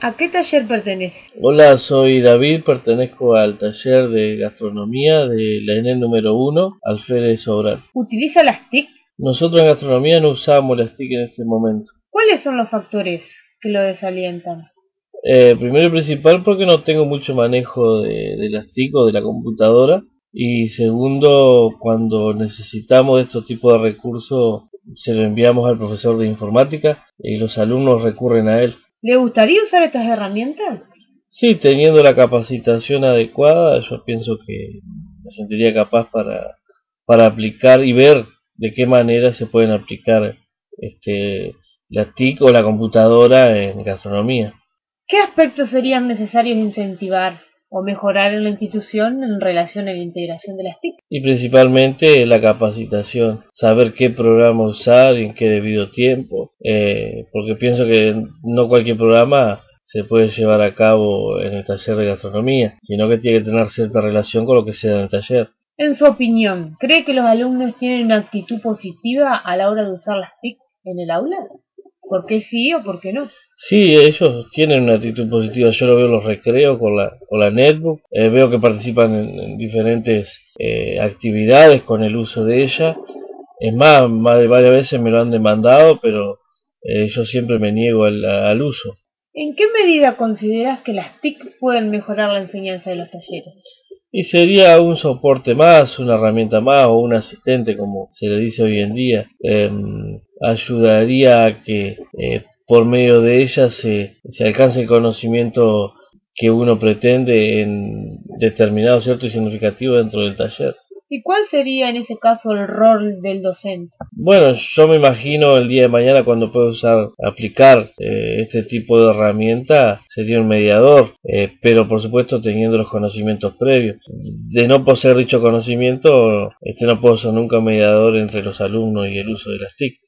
¿A qué taller pertenece? Hola, soy David, pertenezco al taller de gastronomía de la ENE número 1, Alférez Sobral. ¿Utiliza las TIC? Nosotros en gastronomía no usamos las TIC en este momento. ¿Cuáles son los factores que lo desalientan? Eh, primero y principal porque no tengo mucho manejo de, de las TIC o de la computadora. Y segundo, cuando necesitamos de estos tipos de recursos, se lo enviamos al profesor de informática y los alumnos recurren a él. ¿Le gustaría usar estas herramientas? Sí, teniendo la capacitación adecuada, yo pienso que me sentiría capaz para, para aplicar y ver de qué manera se pueden aplicar este, la TIC o la computadora en gastronomía. ¿Qué aspectos serían necesarios incentivar o mejorar en la institución en relación a la integración de las TIC? Y principalmente la capacitación, saber qué programa usar y en qué debido tiempo, eh, porque pienso que no cualquier programa se puede llevar a cabo en el taller de gastronomía, sino que tiene que tener cierta relación con lo que sea en el taller. En su opinión, ¿cree que los alumnos tienen una actitud positiva a la hora de usar las TIC en el aula? ¿Por qué sí o por qué no? Sí, ellos tienen una actitud positiva. Yo lo veo en los recreos con la, con la netbook. Eh, veo que participan en, en diferentes eh, actividades con el uso de ella. Es más, más de varias veces me lo han demandado, pero eh, yo siempre me niego al, al uso. ¿En qué medida consideras que las TIC pueden mejorar la enseñanza de los talleres? Y sería un soporte más, una herramienta más o un asistente, como se le dice hoy en día. Eh, ayudaría a que eh, por medio de ella se, se alcance el conocimiento que uno pretende en determinado cierto y significativo dentro del taller. ¿Y cuál sería en ese caso el rol del docente? Bueno, yo me imagino el día de mañana cuando pueda usar, aplicar eh, este tipo de herramienta, sería un mediador, eh, pero por supuesto teniendo los conocimientos previos. De no poseer dicho conocimiento, este no puedo ser nunca un mediador entre los alumnos y el uso de las TIC.